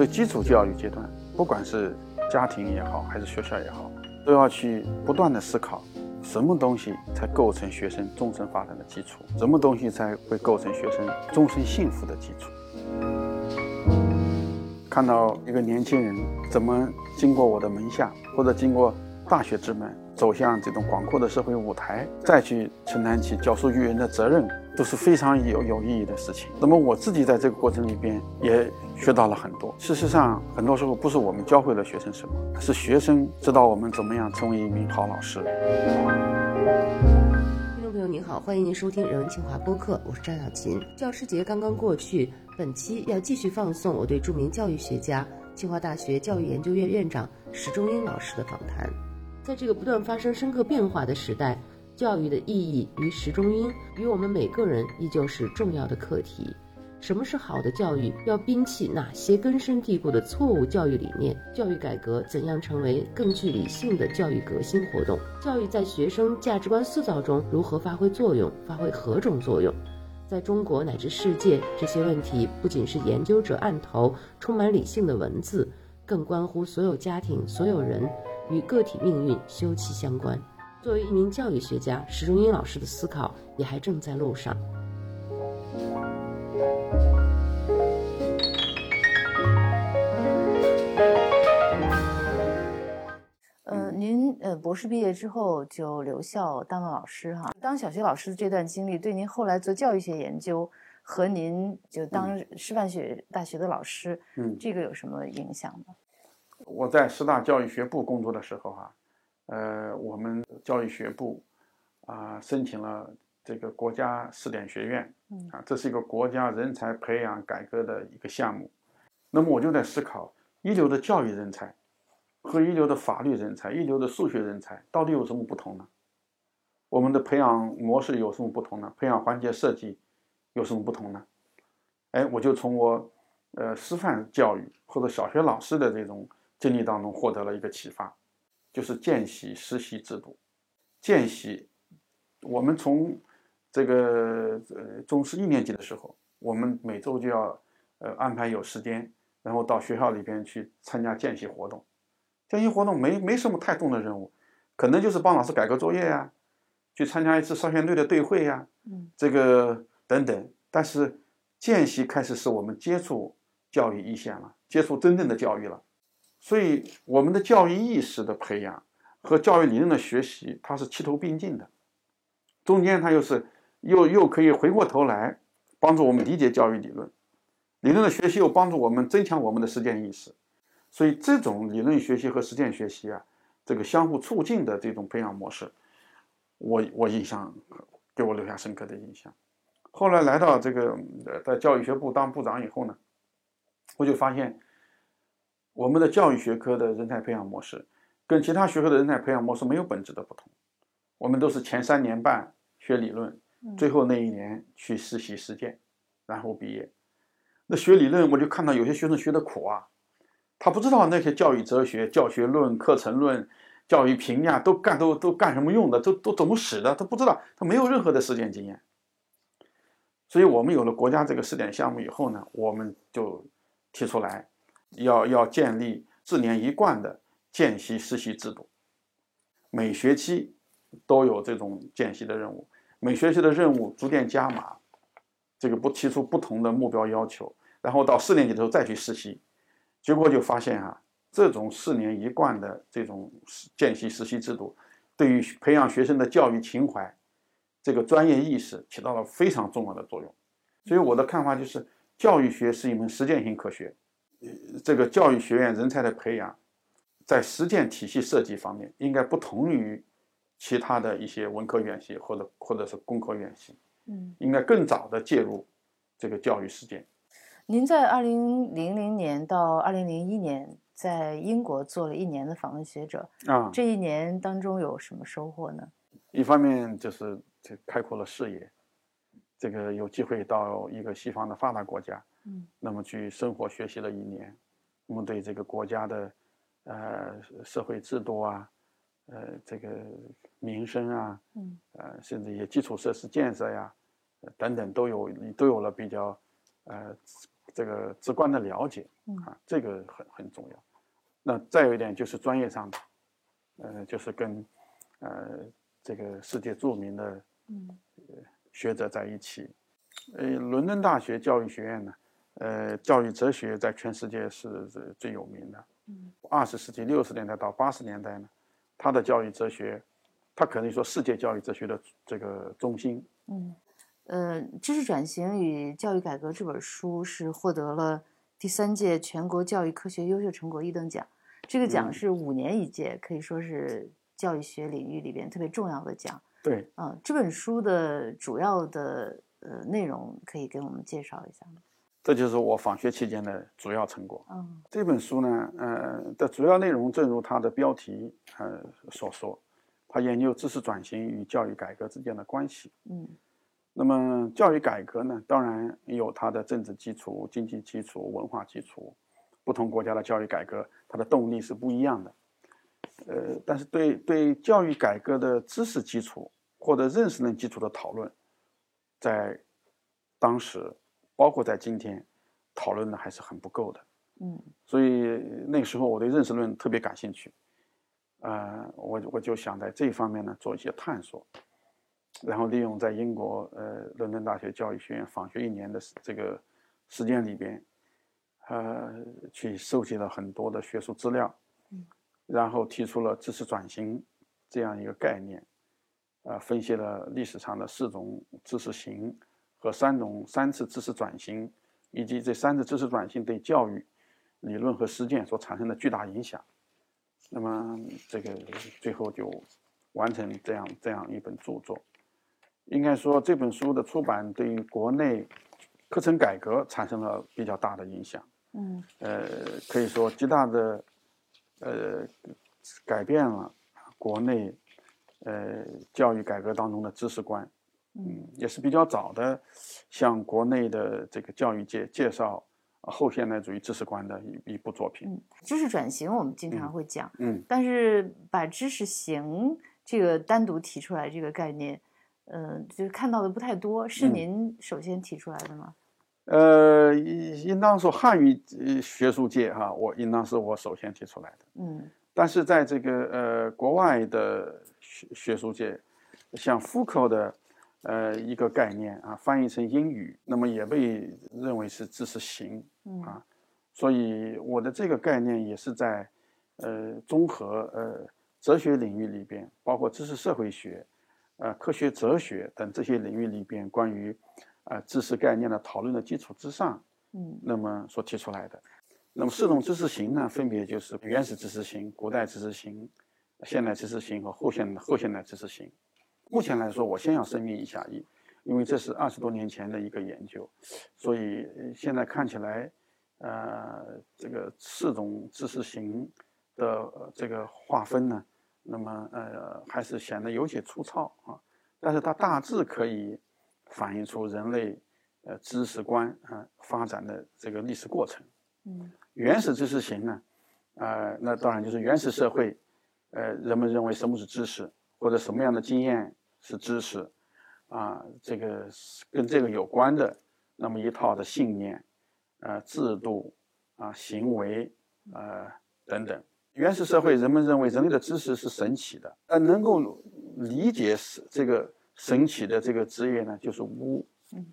所以基础教育阶段，不管是家庭也好，还是学校也好，都要去不断的思考，什么东西才构成学生终身发展的基础，什么东西才会构成学生终身幸福的基础。看到一个年轻人怎么经过我的门下，或者经过大学之门，走向这种广阔的社会舞台，再去承担起教书育人的责任，都是非常有有意义的事情。那么我自己在这个过程里边也学到了很多。事实上，很多时候不是我们教会了学生什么，是学生知道我们怎么样成为一名好老师。听众朋友您好，欢迎您收听人文清华播客，我是张小琴。教师节刚刚过去。本期要继续放送我对著名教育学家、清华大学教育研究院院长石中英老师的访谈。在这个不断发生深刻变化的时代，教育的意义与时中英与我们每个人依旧是重要的课题。什么是好的教育？要摒弃哪些根深蒂固的错误教育理念？教育改革怎样成为更具理性的教育革新活动？教育在学生价值观塑造中如何发挥作用？发挥何种作用？在中国乃至世界，这些问题不仅是研究者案头充满理性的文字，更关乎所有家庭、所有人与个体命运休戚相关。作为一名教育学家，石中英老师的思考也还正在路上。您呃博士毕业之后就留校当了老师哈，当小学老师的这段经历对您后来做教育学研究和您就当师范学大学的老师，嗯，这个有什么影响吗？我在师大教育学部工作的时候哈，呃，我们教育学部啊申请了这个国家试点学院，嗯啊，这是一个国家人才培养改革的一个项目，那么我就在思考一流的教育人才。和一流的法律人才、一流的数学人才到底有什么不同呢？我们的培养模式有什么不同呢？培养环节设计有什么不同呢？哎，我就从我呃师范教育或者小学老师的这种经历当中获得了一个启发，就是见习实习制度。见习，我们从这个呃中师一年级的时候，我们每周就要呃安排有时间，然后到学校里边去参加见习活动。见习活动没没什么太重的任务，可能就是帮老师改个作业呀，去参加一次少先队的队会呀，嗯，这个等等。但是见习开始是我们接触教育一线了，接触真正的教育了，所以我们的教育意识的培养和教育理论的学习，它是齐头并进的，中间它又是又又可以回过头来帮助我们理解教育理论，理论的学习又帮助我们增强我们的实践意识。所以，这种理论学习和实践学习啊，这个相互促进的这种培养模式，我我印象给我留下深刻的印象。后来来到这个在教育学部当部长以后呢，我就发现我们的教育学科的人才培养模式跟其他学科的人才培养模式没有本质的不同。我们都是前三年半学理论，最后那一年去实习实践，然后毕业。那学理论，我就看到有些学生学的苦啊。他不知道那些教育哲学、教学论、课程论、教育评价都干都都干什么用的，都都怎么使的，他不知道，他没有任何的实践经验。所以我们有了国家这个试点项目以后呢，我们就提出来，要要建立四年一贯的见习实习制度，每学期都有这种见习的任务，每学期的任务逐渐加码，这个不提出不同的目标要求，然后到四年级的时候再去实习。结果就发现啊，这种四年一贯的这种见习实习制度，对于培养学生的教育情怀、这个专业意识起到了非常重要的作用。所以我的看法就是，教育学是一门实践性科学。这个教育学院人才的培养，在实践体系设计方面，应该不同于其他的一些文科院系或者或者是工科院系。嗯，应该更早的介入这个教育实践。您在二零零零年到二零零一年在英国做了一年的访问学者啊，这一年当中有什么收获呢？一方面就是这开阔了视野，这个有机会到一个西方的发达国家，嗯，那么去生活学习了一年，那么对这个国家的呃社会制度啊，呃这个民生啊，嗯，呃甚至一些基础设施建设呀，等等都有都有了比较呃。这个直观的了解啊，这个很很重要。那再有一点就是专业上的，呃，就是跟呃这个世界著名的嗯学者在一起。呃，伦敦大学教育学院呢，呃，教育哲学在全世界是最有名的。嗯，二十世纪六十年代到八十年代呢，他的教育哲学，他可能说世界教育哲学的这个中心。嗯，呃，《知识转型与教育改革》这本书是获得了第三届全国教育科学优秀成果一等奖，这个奖是五年一届，可以说是教育学领域里边特别重要的奖。对，嗯，这本书的主要的。呃，内容可以给我们介绍一下吗？这就是我访学期间的主要成果。嗯，这本书呢，呃，的主要内容正如它的标题呃所说，它研究知识转型与教育改革之间的关系。嗯，那么教育改革呢，当然有它的政治基础、经济基础、文化基础，不同国家的教育改革，它的动力是不一样的。呃，但是对对教育改革的知识基础或者认识论基础的讨论。在当时，包括在今天，讨论的还是很不够的。嗯，所以那个时候我对认识论特别感兴趣，呃，我我就想在这一方面呢做一些探索，然后利用在英国呃伦敦大学教育学院访学一年的这个时间里边，呃，去收集了很多的学术资料，嗯，然后提出了知识转型这样一个概念。呃，分析了历史上的四种知识型和三种三次知识转型，以及这三次知识转型对教育理论和实践所产生的巨大影响。那么，这个最后就完成这样这样一本著作。应该说，这本书的出版对于国内课程改革产生了比较大的影响。嗯，呃，可以说极大的呃改变了国内。呃，教育改革当中的知识观，嗯，也是比较早的，向国内的这个教育界介绍后现代主义知识观的一一部作品。嗯，知识转型我们经常会讲，嗯，但是把知识型这个单独提出来这个概念，嗯，就是看到的不太多，是您首先提出来的吗？呃，应当说汉语学术界哈，我应当是我首先提出来的。嗯，但是在这个呃国外的。学学术界，像 Foucault 的，呃，一个概念啊，翻译成英语，那么也被认为是知识型啊，所以我的这个概念也是在，呃，综合呃哲学领域里边，包括知识社会学，呃，科学哲学等这些领域里边关于，呃，知识概念的讨论的基础之上，嗯，那么所提出来的，那么四种知识型呢，分别就是原始知识型、古代知识型。现代知识型和后现后现代知识型，目前来说，我先要声明一下，因因为这是二十多年前的一个研究，所以现在看起来，呃，这个四种知识型的这个划分呢，那么呃还是显得有些粗糙啊，但是它大致可以反映出人类呃知识观啊发展的这个历史过程。嗯，原始知识型呢，呃，那当然就是原始社会。呃，人们认为什么是知识，或者什么样的经验是知识，啊，这个跟这个有关的那么一套的信念，呃，制度，啊，行为，呃，等等。原始社会人们认为人类的知识是神奇的，呃，能够理解是这个神奇的这个职业呢，就是巫，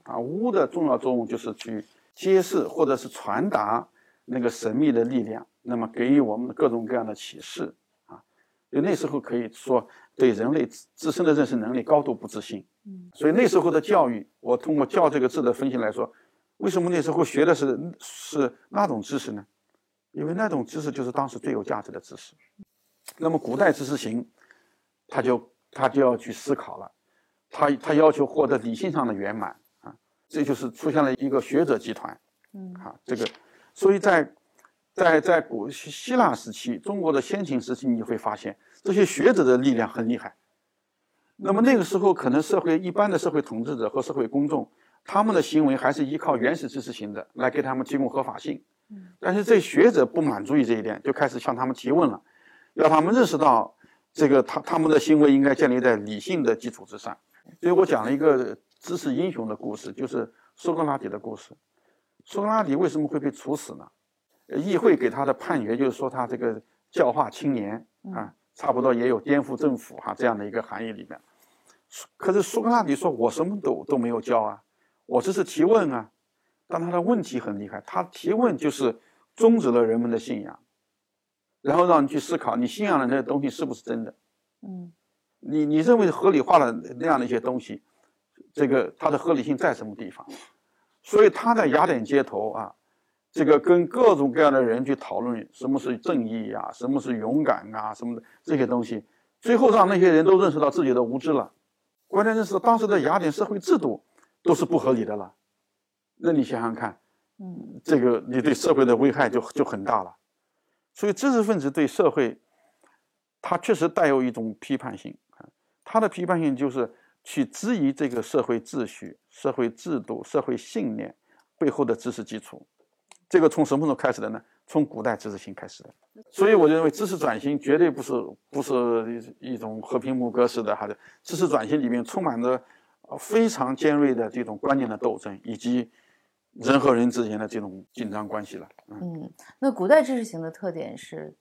啊，巫的重要作用就是去揭示或者是传达那个神秘的力量，那么给予我们各种各样的启示。就那时候可以说对人类自身的认识能力高度不自信，嗯，所以那时候的教育，我通过“教”这个字的分析来说，为什么那时候学的是是那种知识呢？因为那种知识就是当时最有价值的知识。那么古代知识型，他就他就要去思考了，他他要求获得理性上的圆满啊，这就是出现了一个学者集团，嗯，啊，这个，所以在。在在古希希腊时期，中国的先秦时期，你会发现这些学者的力量很厉害。那么那个时候，可能社会一般的社会统治者和社会公众，他们的行为还是依靠原始知识型的来给他们提供合法性。但是这学者不满足于这一点，就开始向他们提问了，要他们认识到这个他他们的行为应该建立在理性的基础之上。所以我讲了一个知识英雄的故事，就是苏格拉底的故事。苏格拉底为什么会被处死呢？议会给他的判决就是说他这个教化青年啊，差不多也有颠覆政府哈这样的一个含义里面。可是苏格拉底说：“我什么都都没有教啊，我只是提问啊。”但他的问题很厉害，他提问就是终止了人们的信仰，然后让你去思考你信仰的那些东西是不是真的。嗯，你你认为合理化的那样的一些东西，这个它的合理性在什么地方？所以他在雅典街头啊，这个跟各种各样的人去讨论什么是正义啊，什么是勇敢啊，什么的这些东西，最后让那些人都认识到自己的无知了。关键是当时的雅典社会制度都是不合理的了，那你想想看，嗯，这个你对社会的危害就就很大了。所以知识分子对社会，他确实带有一种批判性啊，他的批判性就是去质疑这个社会秩序、社会制度、社会信念背后的知识基础。这个从什么时候开始的呢？从古代知识型开始的，所以我认为知识转型绝对不是不是一种和平牧歌式的，还是知识转型里面充满着非常尖锐的这种观念的斗争，以及人和人之间的这种紧张关系了。嗯，那古代知识型的特点是，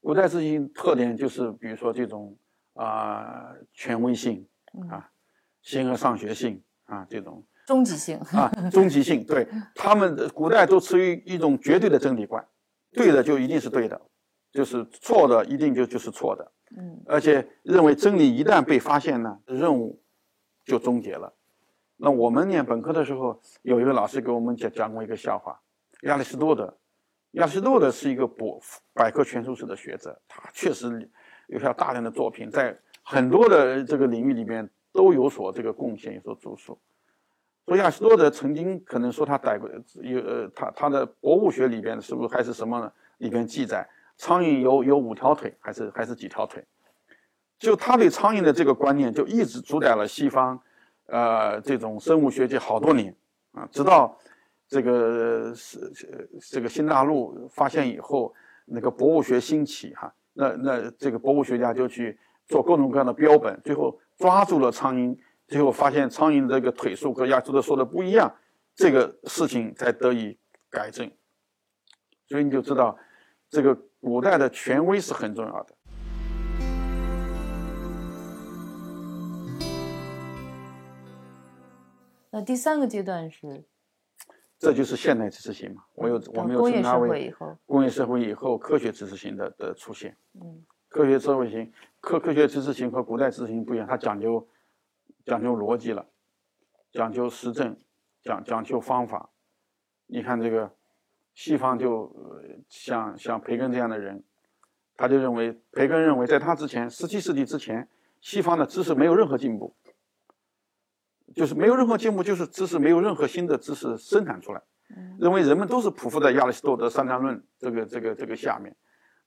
古代知识型特点就是比如说这种啊权威性啊，形而上学性啊这种。终极性啊，终极性，对他们的古代都持于一种绝对的真理观，对的就一定是对的，就是错的一定就就是错的，嗯，而且认为真理一旦被发现呢，任务就终结了。那我们念本科的时候，有一个老师给我们讲讲过一个笑话，亚里士多德，亚里士多德是一个博百科全书式的学者，他确实留下大量的作品，在很多的这个领域里面都有所这个贡献，有所著述。所以亚里士多德曾经可能说他逮过有呃他他的博物学里边是不是还是什么呢？里边记载苍蝇有有五条腿还是还是几条腿？就他对苍蝇的这个观念就一直主宰了西方，呃这种生物学界好多年啊，直到这个是这个新大陆发现以后，那个博物学兴起哈，那那这个博物学家就去做各种各样的标本，最后抓住了苍蝇。最后发现苍蝇这个腿数和亚洲的说的不一样，这个事情才得以改正。所以你就知道，这个古代的权威是很重要的。那第三个阶段是，这就是现代知识型嘛。我有我们有称它为工业社会以后科学知识型的的出现。嗯，科学社会型科科学知识型和古代知识型不一样，它讲究。讲究逻辑了，讲究实证，讲讲究方法。你看这个西方就像像培根这样的人，他就认为培根认为在他之前，十七世纪之前，西方的知识没有任何进步，就是没有任何进步，就是知识没有任何新的知识生产出来。认为人们都是匍匐在亚里士多德三章论这个这个这个下面。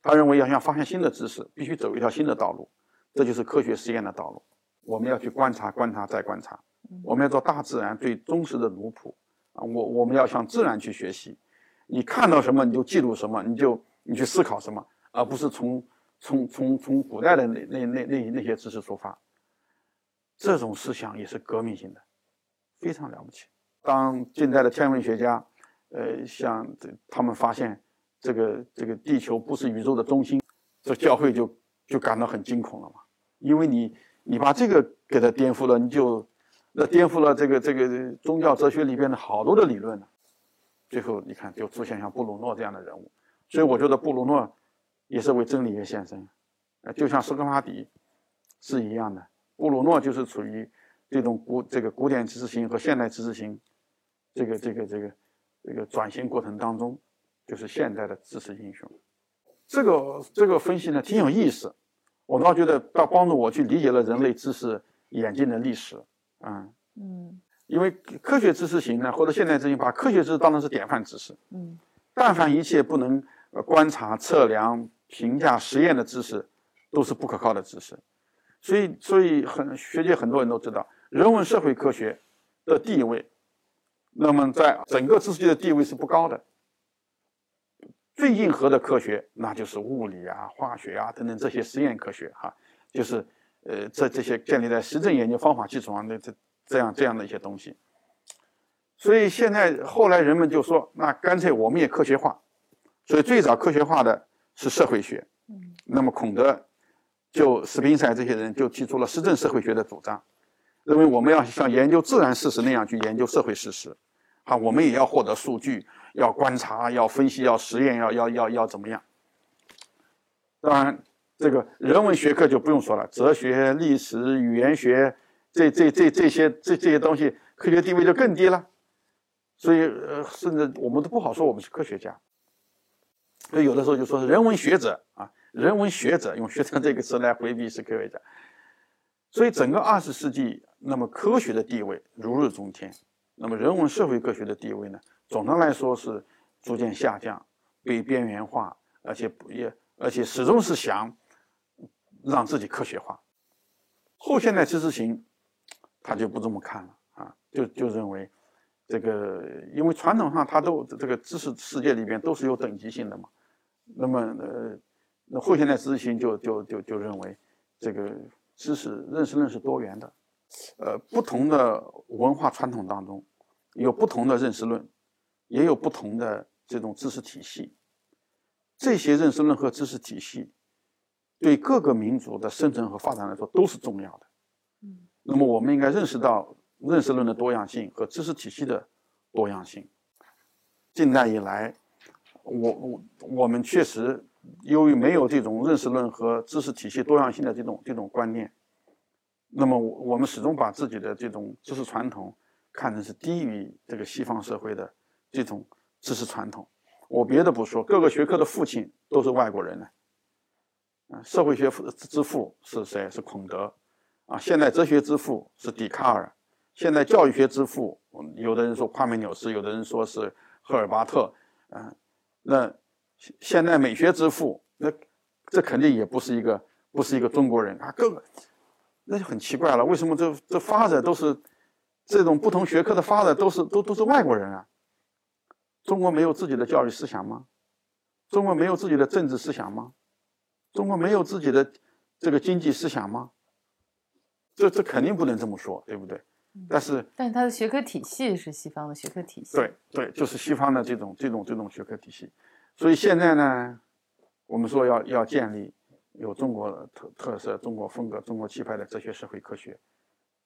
他认为要想发现新的知识，必须走一条新的道路，这就是科学实验的道路。我们要去观察，观察再观察。我们要做大自然最忠实的奴仆啊！我我们要向自然去学习。你看到什么，你就记录什么，你就你去思考什么，而不是从从从从古代的那那那那那些知识出发。这种思想也是革命性的，非常了不起。当近代的天文学家，呃，像这他们发现这个这个地球不是宇宙的中心，这教会就就感到很惊恐了嘛，因为你。你把这个给它颠覆了，你就那颠覆了这个这个宗教哲学里边的好多的理论了。最后你看，就出现像布鲁诺这样的人物。所以我觉得布鲁诺也是为真理而献身，呃，就像苏格拉底是一样的。布鲁诺就是处于这种古这个古典知识型和现代知识型这个这个这个这个转型过程当中，就是现代的知识英雄。这个这个分析呢，挺有意思。我倒觉得，倒帮助我去理解了人类知识演进的历史，嗯嗯，因为科学知识型呢，或者现代知识型，把科学知识当成是典范知识，嗯，但凡一切不能观察、测量、评价、实验的知识，都是不可靠的知识。所以，所以很学界很多人都知道，人文社会科学的地位，那么在整个知识界的地位是不高的。最硬核的科学，那就是物理啊、化学啊等等这些实验科学哈，就是呃这这些建立在实证研究方法基础上的这这样这样的一些东西。所以现在后来人们就说，那干脆我们也科学化。所以最早科学化的是社会学。那么孔德就斯宾塞这些人就提出了实证社会学的主张，认为我们要像研究自然事实那样去研究社会事实。啊，我们也要获得数据，要观察，要分析，要实验，要要要要怎么样？当然，这个人文学科就不用说了，哲学、历史、语言学，这这这这些这这些东西，科学地位就更低了。所以，呃，甚至我们都不好说我们是科学家。所以有的时候就说人文学者啊，人文学者用“学者”这个词来回避是科学家。所以整个二十世纪，那么科学的地位如日中天，那么人文社会科学的地位呢，总的来说是逐渐下降，被边缘化，而且不也而且始终是想让自己科学化。后现代知识型他就不这么看了啊，就就认为。这个，因为传统上它都这个知识世界里边都是有等级性的嘛，那么呃，那后现代知识型就就就就认为，这个知识认识论是多元的，呃，不同的文化传统当中有不同的认识论，也有不同的这种知识体系，这些认识论和知识体系对各个民族的生存和发展来说都是重要的。嗯，那么我们应该认识到。认识论的多样性和知识体系的多样性，近代以来，我我我们确实由于没有这种认识论和知识体系多样性的这种这种观念，那么我们始终把自己的这种知识传统看成是低于这个西方社会的这种知识传统。我别的不说，各个学科的父亲都是外国人呢。啊，社会学之父是谁？是孔德。啊，现代哲学之父是笛卡尔。现代教育学之父，有的人说夸美纽斯，有的人说是赫尔巴特，啊，那现代美学之父，那这肯定也不是一个不是一个中国人啊，各个那就很奇怪了，为什么这这发展都是这种不同学科的发展都是都都是外国人啊？中国没有自己的教育思想吗？中国没有自己的政治思想吗？中国没有自己的这个经济思想吗？这这肯定不能这么说，对不对？但是，但是它的学科体系是西方的学科体系。对对，就是西方的这种这种这种学科体系。所以现在呢，我们说要要建立有中国特特色、中国风格、中国气派的哲学社会科学，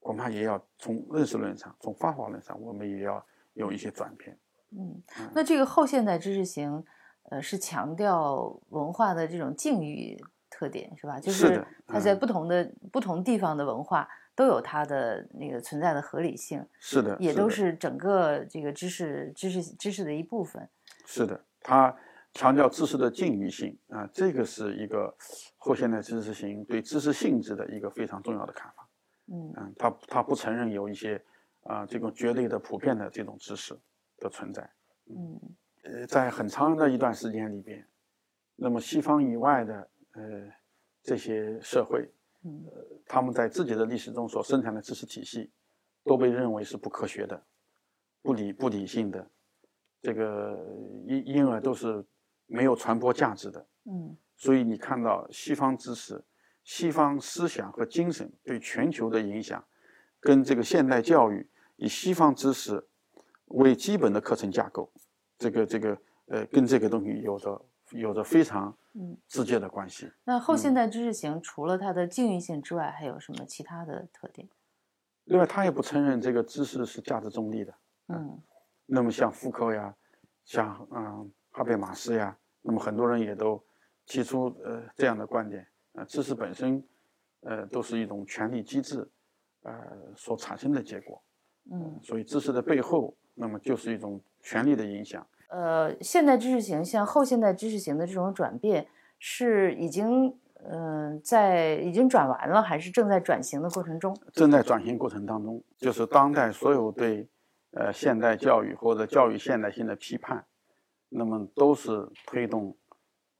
恐怕也要从认识论上、从方法论上，我们也要有一些转变。嗯，那这个后现代知识型，呃，是强调文化的这种境遇特点，是吧？就是它在不同的不同地方的文化。都有它的那个存在的合理性，是的，也都是整个这个知识、知识、知识的一部分。是的，它强调知识的境遇性啊，这个是一个后现代知识型对知识性质的一个非常重要的看法。嗯嗯，他他不承认有一些啊这种绝对的普遍的这种知识的存在。嗯，呃，在很长的一段时间里边，那么西方以外的呃这些社会。呃，他们在自己的历史中所生产的知识体系，都被认为是不科学的、不理不理性的，这个因因而都是没有传播价值的。嗯，所以你看到西方知识、西方思想和精神对全球的影响，跟这个现代教育以西方知识为基本的课程架构，这个这个呃，跟这个东西有着有着非常。嗯，直接的关系。那后现代知识型除了它的境遇性之外，还有什么其他的特点？另外，他也不承认这个知识是价值中立的。嗯，那么像福柯呀，像嗯哈贝马斯呀，那么很多人也都提出呃这样的观点呃，知识本身呃都是一种权力机制呃所产生的结果。嗯，所以知识的背后，那么就是一种权力的影响。呃，现代知识型向后现代知识型的这种转变，是已经嗯在已经转完了，还是正在转型的过程中？正在转型过程当中，就是当代所有对呃现代教育或者教育现代性的批判，那么都是推动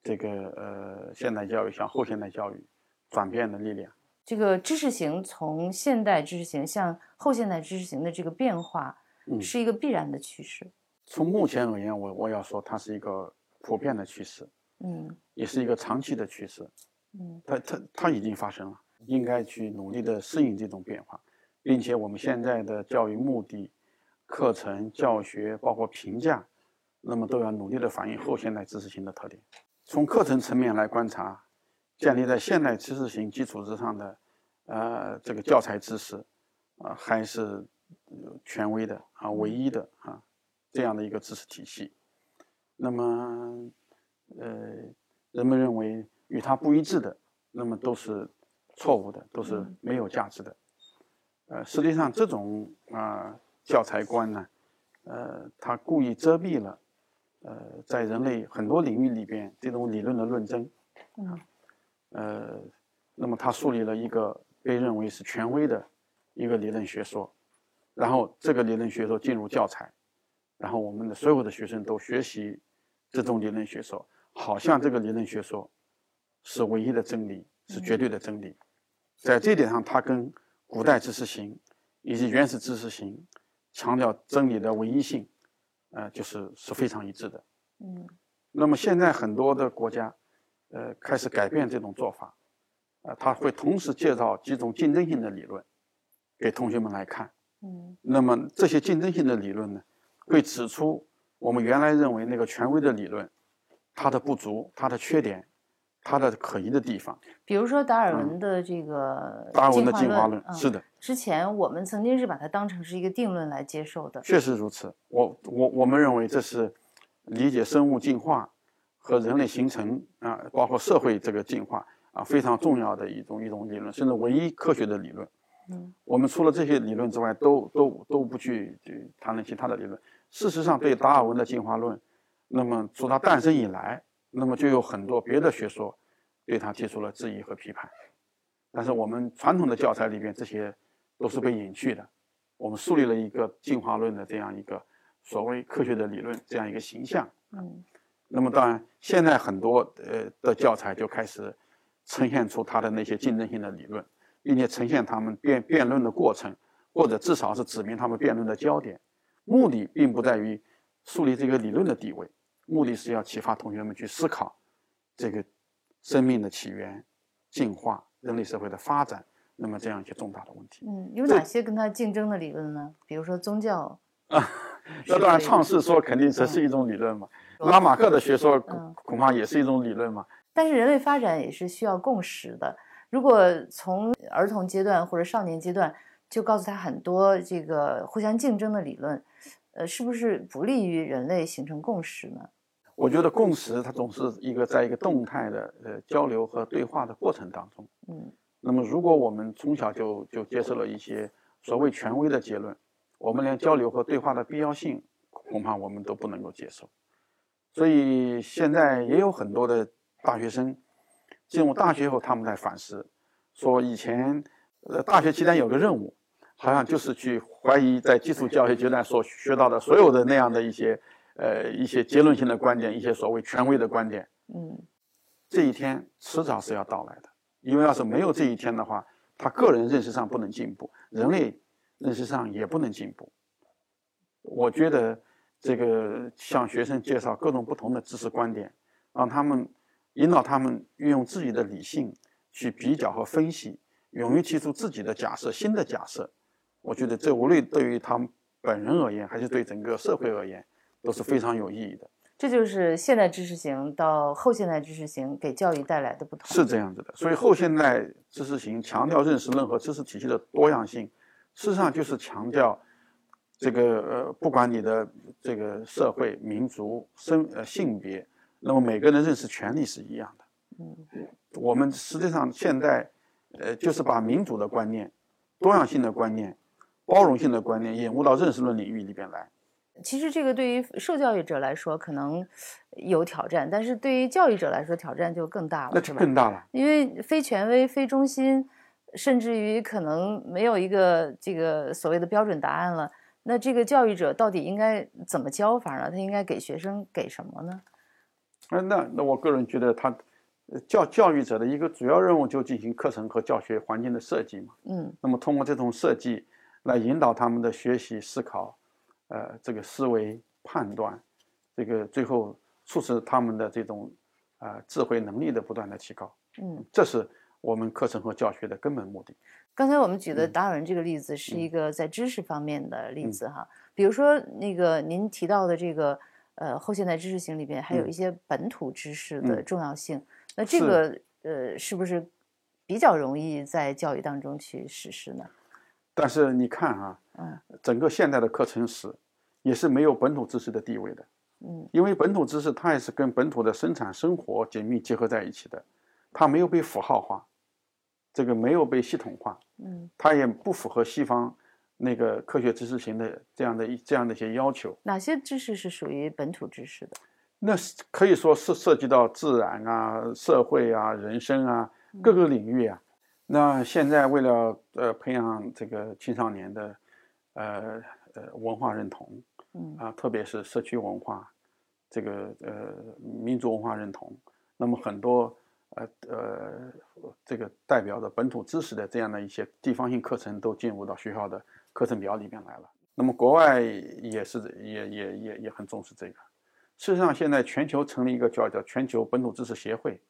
这个呃现代教育向后现代教育转变的力量。这个知识型从现代知识型向后现代知识型的这个变化，是一个必然的趋势。从目前而言，我我要说，它是一个普遍的趋势，嗯，也是一个长期的趋势，嗯，它它它已经发生了，应该去努力的适应这种变化，并且我们现在的教育目的，课程、教学，包括评价，那么都要努力的反映后现代知识型的特点。从课程层面来观察，建立在现代知识型基础之上的，呃，这个教材知识，啊，还是权威的啊，唯一的啊，这样的一个知识体系。那么，呃，人们认为与它不一致的，那么都是错误的，都是没有价值的。呃，实际上这种啊教材观呢，呃，它故意遮蔽了，呃，在人类很多领域里边这种理论的论争，嗯，呃，那么它树立了一个被认为是权威的一个理论学说，然后这个理论学说进入教材，然后我们的所有的学生都学习这种理论学说，好像这个理论学说是唯一的真理，是绝对的真理，在这点上，它跟古代知识型以及原始知识型强调真理的唯一性，呃，就是是非常一致的。嗯，那么现在很多的国家，呃，开始改变这种做法，呃，他会同时介绍几种竞争性的理论给同学们来看。嗯，那么这些竞争性的理论呢，会指出我们原来认为那个权威的理论它的不足、它的缺点、它的可疑的地方。比如说达尔文的这个嗯达尔文的进化论嗯是的，之前我们曾经是把它当成是一个定论来接受的。确实如此。我我我们认为这是理解生物进化和人类形成啊，包括社会这个进化啊非常重要的一种一种理论，甚至唯一科学的理论。嗯，我们除了这些理论之外，都都都不去去谈论其他的理论。事实上，对达尔文的进化论，那么从它诞生以来，那么就有很多别的学说对它提出了质疑和批判。但是我们传统的教材里边，这些都是被隐去的。我们树立了一个进化论的这样一个所谓科学的理论这样一个形象。嗯那么当然，现在很多呃的教材就开始呈现出它的那些竞争性的理论，并且呈现他们辩辩论的过程，或者至少是指明他们辩论的焦点。目的并不在于树立这个理论的地位，目的是要启发同学们去思考这个生命的起源、进化、人类社会的发展，那么这样一些重大的问题。嗯，有哪些跟它竞争的理论呢？比如说宗教啊。那 当然，创世说肯定这是一种理论嘛，拉马克的学说恐恐怕也是一种理论嘛。但是人类发展也是需要共识的。如果从儿童阶段或者少年阶段就告诉他很多这个互相竞争的理论，呃，是不是不利于人类形成共识呢？我觉得共识它总是一个在一个动态的呃交流和对话的过程当中。嗯那么如果我们从小就就接受了一些所谓权威的结论，我们连交流和对话的必要性恐怕我们都不能够接受。所以现在也有很多的大学生进入大学后，他们在反思，说以前呃大学期间有个任务，好像就是去怀疑在基础教育阶段所学到的所有的那样的一些呃一些结论性的观点，一些所谓权威的观点。嗯这一天迟早是要到来的，因为要是没有这一天的话，他个人认识上不能进步，人类认识上也不能进步。我觉得这个向学生介绍各种不同的知识观点，让他们引导他们运用自己的理性去比较和分析，勇于提出自己的假设、新的假设。我觉得这无论对于他们本人而言，还是对整个社会而言，都是非常有意义的。这就是现代知识型到后现代知识型给教育带来的不同。是这样子的，所以后现代知识型强调认识任何知识体系的多样性，事实上就是强调这个呃，不管你的这个社会、民族、身呃性别，那么每个人认识权利是一样的。嗯我们实际上现在呃，就是把民主的观念、多样性的观念、包容性的观念引入到认识论领域里边来。其实这个对于受教育者来说可能有挑战，但是对于教育者来说挑战就更大了，那就吧？更大了。因为非权威、非中心，甚至于可能没有一个这个所谓的标准答案了。那这个教育者到底应该怎么教法呢？他应该给学生给什么呢？呃，那那我个人觉得他，呃教教育者的一个主要任务就进行课程和教学环境的设计嘛。嗯那么通过这种设计来引导他们的学习思考，呃，这个思维判断，这个最后促使他们的这种啊、呃智慧能力的不断的提高。嗯。这是我们课程和教学的根本目的。刚才我们举的嗯达尔文这个例子是一个在知识方面的例嗯子哈，比如说那个您提到的这个呃后现代知识型里边还有嗯。一些本土知识的嗯。重要性，那这是。个呃是不是比较容易在教育当中去实施呢？但是你看啊，嗯。整个现代的课程史也是没有本土知识的地位的，嗯。因为本土知识它也是跟本土的生产生活紧密结合在一起的，它没有被符号化，这个没有被系统化，嗯，它也不符合西方那个科学知识型的这样的一这样的一些要求。哪些知识是属于本土知识的？那是可以说是涉及到自然啊、社会啊、人生啊各个领域啊。那现在为了呃培养这个青少年的呃呃文化认同嗯啊，特别是社区文化这个呃民族文化认同，那么很多呃呃这个代表着本土知识的这样的一些地方性课程都进入到学校的课程表里面来了。那么国外也是也也也也很重视这个。事实上，现在全球成立一个叫叫全球本土知识协会，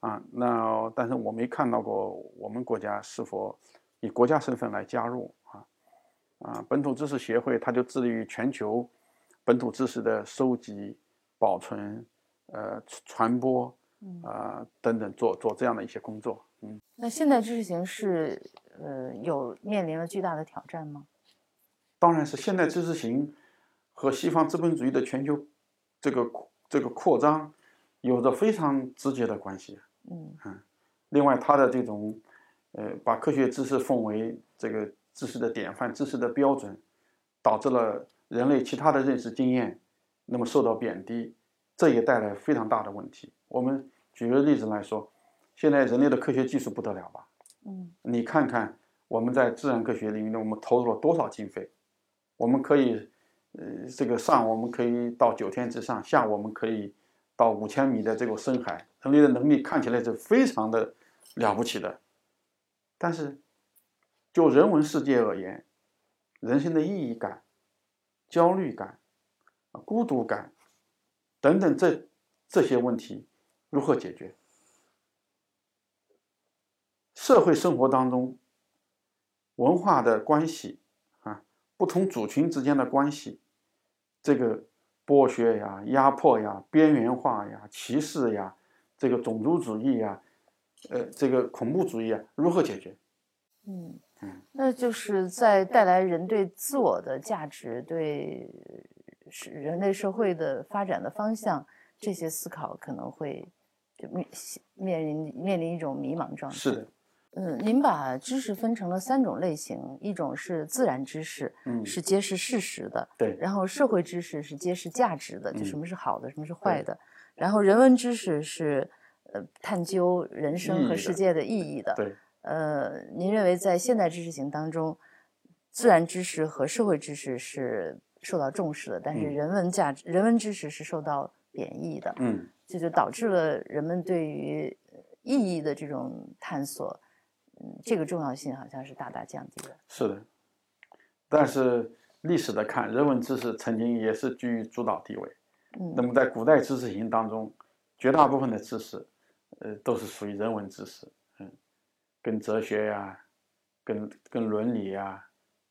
啊，那但是我没看到过我们国家是否以国家身份来加入啊啊，本土知识协会它就致力于全球本土知识的收集、保存、呃传播啊、等等，做做这样的一些工作。嗯，那现代知识型是呃有面临了巨大的挑战吗？当然是现代知识型和西方资本主义的全球这个这个扩张有着非常直接的关系。嗯另外，它的这种呃，把科学知识奉为这个知识的典范、知识的标准，导致了人类其他的认识经验那么受到贬低，这也带来非常大的问题。我们举个例子来说，现在人类的科学技术不得了吧？嗯你看看我们在自然科学领域，我们投入了多少经费？我们可以，呃，这个上我们可以到九天之上，下我们可以到五千米的这个深海，人类的能力看起来是非常的了不起的。但是，就人文世界而言，人生的意义感、焦虑感、孤独感等等这这些问题如何解决？社会生活当中，文化的关系啊，不同族群之间的关系，这个剥削呀、压迫呀、边缘化呀、歧视呀，这个种族主义呀，呃，这个恐怖主义啊，如何解决？嗯嗯，那就是在带来人对自我的价值、对是人类社会的发展的方向这些思考可能会就面面临面临一种迷茫状态。是的，嗯，您把知识分成了三种类型，一种是自然知识，嗯，是揭示事实的；对，然后社会知识是揭示价值的，就嗯什么是好的，什么是坏的；然后人文知识是呃探究人生和世界的意义的。对，呃，您认为在现代知识型当中，自然知识和社会知识是受到重视的，但是嗯人文价值、人文知识是受到贬义的，嗯，这就导致了人们对于呃意义的这种探索，嗯，这个重要性好像是大大降低了。是的。但是历史的看，人文知识曾经也是居于主导地位。嗯那嗯么在古代知识型当中，绝大部分的知识，呃，都是属于人文知识，嗯，跟哲学呀、跟跟伦理呀、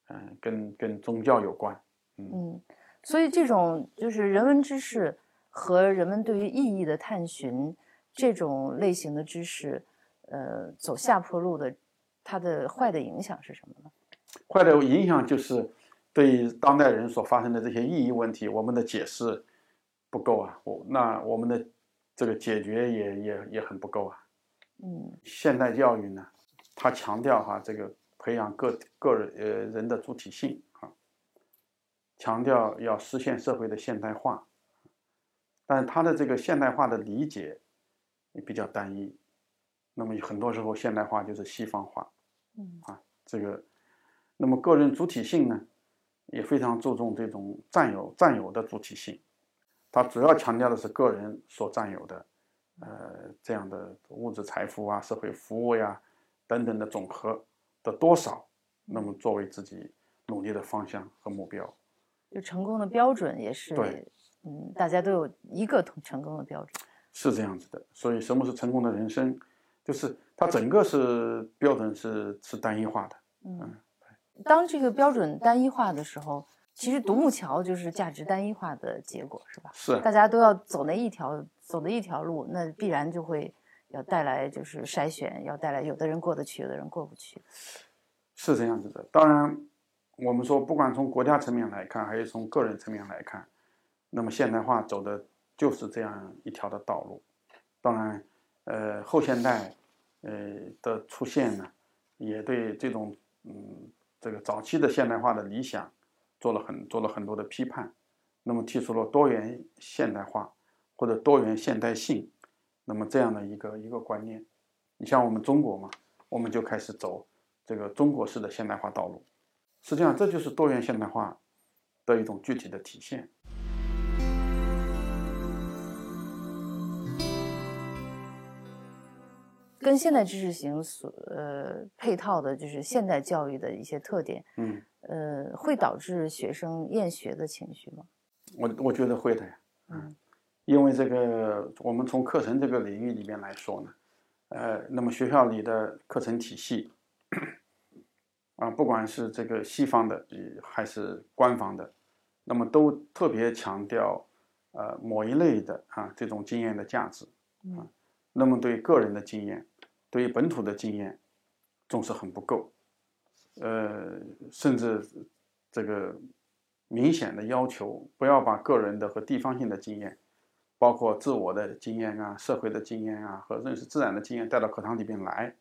嗯，跟跟宗教有关。嗯，所以这种就是人文知识和人们对于意义的探寻这种类型的知识，呃，走下坡路的，它的坏的影响是什么呢？坏的影响就是对当代人所发生的这些意义问题，我们的解释不够啊，我那我们的这个解决也也也很不够啊。嗯现代教育呢，它强调哈这个培养个个人呃人的主体性啊，强调要实现社会的现代化，但是它的这个现代化的理解也比较单一，那么很多时候现代化就是西方化嗯啊，这个，那么个人主体性呢，也非常注重这种占有占有的主体性，它主要强调的是个人所占有的。呃，这样的物质财富啊、社会服务呀等等的总和的多少，那么作为自己努力的方向和目标。就成功的标准也是对，嗯，大家都有一个同成功的标准。是这样子的，所以什么是成功的人生？就是它整个是标准是是单一化的。嗯，当这个标准单一化的时候，其实独木桥就是价值单一化的结果，是吧？是，大家都要走那一条走的一条路，那必然就会要带来就是筛选，要带来有的人过得去，有的人过不去。是这样子的。当然，我们说不管从国家层面来看，还是从个人层面来看，那么现代化走的就是这样一条的道路。当然，呃，后现代，呃的出现呢，也对这种。嗯，这个早期的现代化的理想做了很做了很多的批判，那么提出了多元现代化或者多元现代性，那么这样的一个一个观念。你像我们中国嘛，我们就开始走这个中国式的现代化道路，实际上这就是多元现代化的一种具体的体现。跟现代知识型所呃配套的，就是现代教育的一些特点，嗯，呃，会导致学生厌学的情绪吗？我我觉得会的呀，嗯，因为这个我们从课程这个领域里面来说呢，呃，那么学校里的课程体系，啊，不管是这个西方的还是官方的，那么都特别强调呃某一类的啊这种经验的价值，啊。那么对个人的经验，对于本土的经验，重视很不够，呃，甚至这个明显的要求，不要把个人的和地方性的经验，包括自我的经验啊、社会的经验啊和认识自然的经验带到课堂里边来。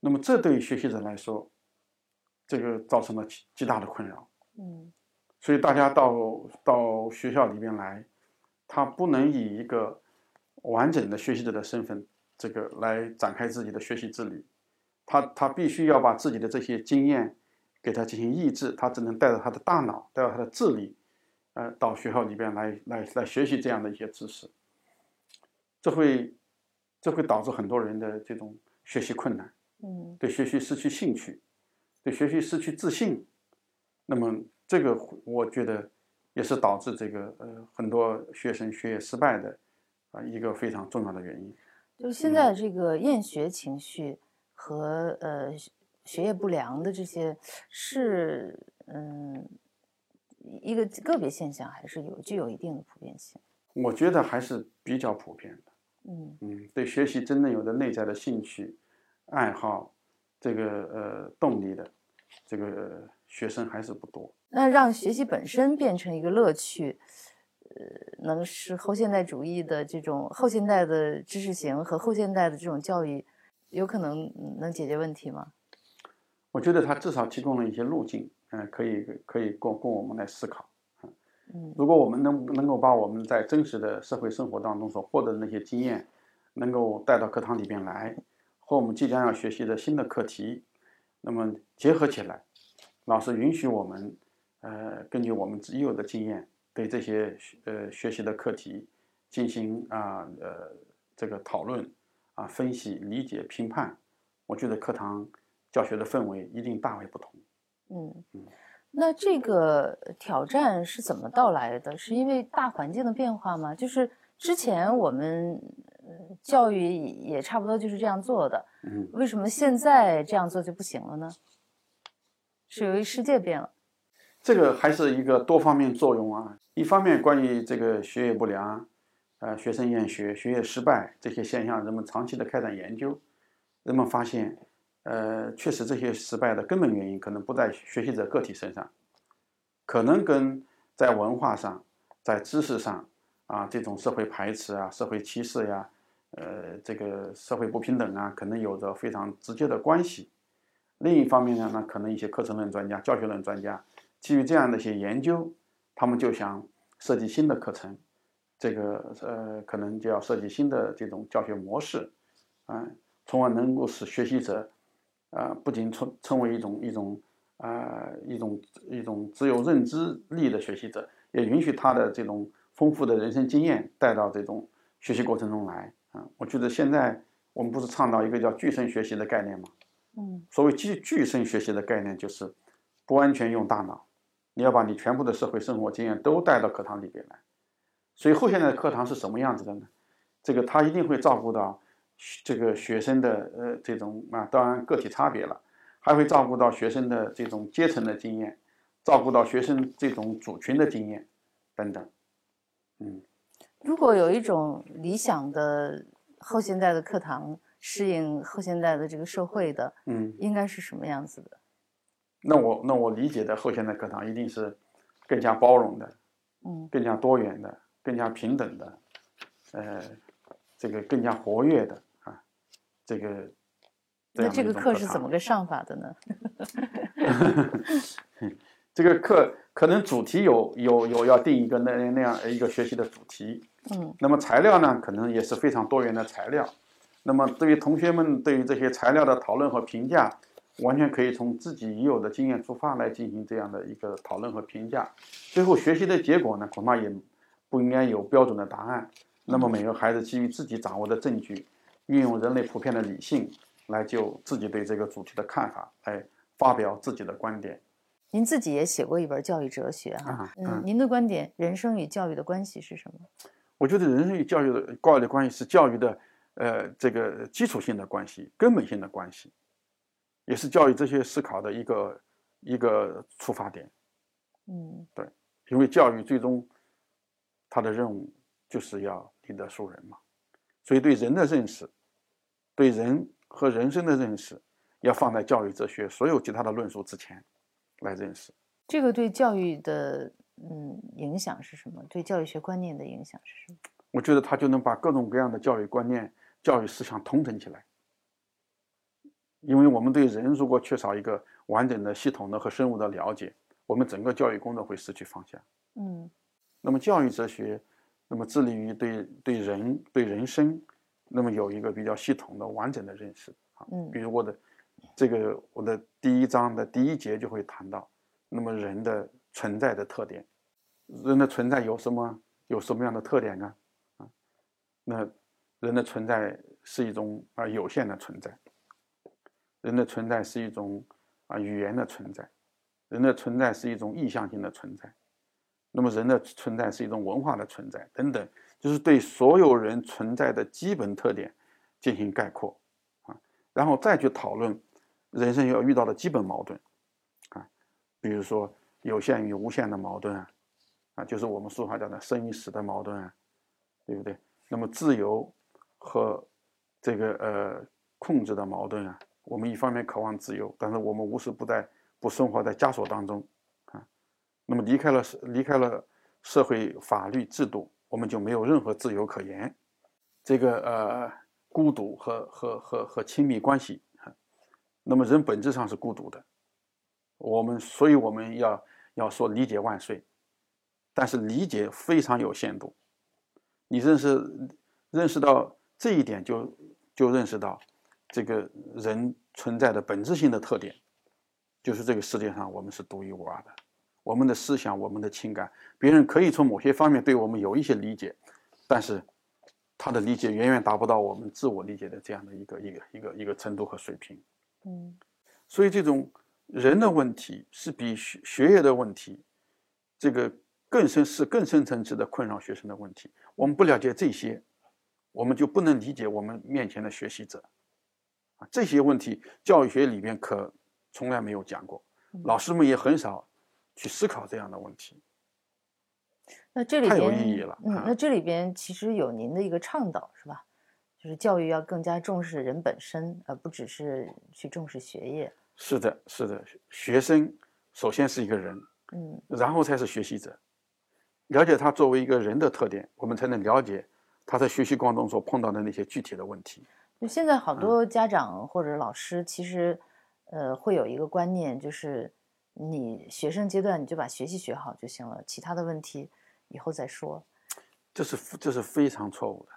那么这对于学习者来说，这个造成了极极大的困扰。嗯，所以大家到到学校里边来，他不能以一个。完整的学习者的身份，这个来展开自己的学习之旅，他他必须要把自己的这些经验给他进行抑制，他只能带着他的大脑，带着他的智力，呃，到学校里边来来来学习这样的一些知识，这会这会导致很多人的这种学习困难，嗯，对学习失去兴趣，对学习失去自信，那么这个我觉得也是导致这个呃很多学生学业失败的。啊，一个非常重要的原因，就是现在这个厌学情绪和呃学业不良的这些是嗯一个个别现象，还是有具有一定的普遍性？我觉得还是比较普遍的。嗯嗯，对学习真正有的内在的兴趣、爱好，这个呃动力的这个学生还是不多。那让学习本身变成一个乐趣。呃，能是后现代主义的这种后现代的知识型和后现代的这种教育，有可能能解决问题吗？我觉得它至少提供了一些路径，嗯，可以可以供供我们来思考。嗯，如果我们能能够把我们在真实的社会生活当中所获得的那些经验，能够带到课堂里边来，和我们即将要学习的新的课题，那么结合起来，老师允许我们，呃，根据我们已有的经验。对这些呃学习的课题进行啊呃这个讨论啊分析理解评判，我觉得课堂教学的氛围一定大为不同。嗯嗯，那这个挑战是怎么到来的？是因为大环境的变化吗？就是之前我们教育也差不多就是这样做的，嗯，为什么现在这样做就不行了呢？是由于世界变了。这个还是一个多方面作用啊。一方面，关于这个学业不良，呃，学生厌学、学业失败这些现象，人们长期的开展研究，人们发现，呃，确实这些失败的根本原因可能不在学习者个体身上，可能跟在文化上、在知识上啊，这种社会排斥啊、社会歧视呀，呃，这个社会不平等啊，可能有着非常直接的关系。另一方面呢，那可能一些课程论专家、教学论专家基于这样的一些研究。他们就想设计新的课程，这个呃，可能就要设计新的这种教学模式，啊，从而能够使学习者，啊，不仅成成为一种一种啊一种一种只有认知力的学习者，也允许他的这种丰富的人生经验带到这种学习过程中来啊。我觉得现在我们不是倡导一个叫具身学习的概念吗？嗯，所谓具具身学习的概念就是不完全用大脑。你要把你全部的社会生活经验都带到课堂里边来，所以后现代的课堂是什么样子的呢？这个他一定会照顾到这个学生的呃这种啊，当然个体差别了，还会照顾到学生的这种阶层的经验，照顾到学生这种组群的经验等等。嗯，如果有一种理想的后现代的课堂，适应后现代的这个社会的，嗯，应该是什么样子的？那我那我理解的后现代课堂一定是更加包容的，嗯更加多元的，更加平等的，呃，这个更加活跃的啊，这个。那这个课是怎么个上法的呢？这个课可能主题有有有要定一个那那样一个学习的主题，嗯那么材料呢，可能也是非常多元的材料。那么对于同学们对于这些材料的讨论和评价，完全可以从自己已有的经验出发来进行这样的一个讨论和评价。最后学习的结果呢，恐怕也不应该有标准的答案。那么每个孩子基于自己掌握的证据，运用人类普遍的理性，来就自己对这个主题的看法，来发表自己的观点。您自己也写过一本教育哲学哈啊，嗯嗯，您的观点，人生与教育的关系是什么？我觉得人生与教育的教育的关系是教育的呃这个基础性的关系、根本性的关系，也是教育哲学思考的一个一个出发点。嗯对因为教育最终它的任务就是要立德树人嘛，所以对人的认识，对人和人生的认识，要放在教育哲学所有其他的论述之前来认识。这个对教育的嗯影响是什么？对教育学观念的影响是什么？我觉得他就能把各种各样的教育观念、教育思想统整起来。因为我们对人如果缺少一个完整的、系统的和深入的了解，我们整个教育工作会失去方向。嗯那么教育哲学，那么致力于对对人、对人生，那么有一个比较系统的、完整的认识啊。嗯比如我的这个我的第一章的第一节就会谈到，那么人的存在的特点，人的存在有什么有什么样的特点呢？啊，那人的存在是一种啊有限的存在，人的存在是一种啊语言的存在，人的存在是一种意向性的存在。那么人的存在是一种文化的存在，等等，就是对所有人存在的基本特点进行概括啊，然后再去讨论人生要遇到的基本矛盾啊，比如说有限与无限的矛盾啊，啊，就是我们俗话讲的生与死的矛盾啊，对不对？那么自由和这个呃控制的矛盾啊，我们一方面渴望自由，但是我们无时不在不生活在枷锁当中。啊那么离开了离开了社会法律制度，我们就没有任何自由可言。这个呃孤独和和和和亲密关系，那么人本质上是孤独的。我们所以我们要要说理解万岁，但是理解非常有限度。你认识认识到这一点就，就认识到这个人存在的本质性的特点，就是这个世界上我们是独一无二的。我们的思想，我们的情感，别人可以从某些方面对我们有一些理解，但是他的理解远远达不到我们自我理解的这样的一个一个一个一个程度和水平。嗯所以，这种人的问题是比学学业的问题，这个更深是更深层次的困扰学生的问题。我们不了解这些，我们就不能理解我们面前的学习者。啊，这些问题教育学里边可从来没有讲过，老师们也很少。去思考这样的问题，那这里边太有意义了。嗯，啊那这里边其实有您的一个倡导是吧？就是教育要更加重视人本身，而不只是去重视学业。是的，是的，学生首先是一个人，嗯然后才是学习者。了解他作为一个人的特点，我们才能了解他在学习过程中所碰到的那些具体的问题。就现在好嗯多家长或者老师，其实呃会有一个观念，就是你学生阶段你就把学习学好就行了，其他的问题以后再说。这是这是非常错误的。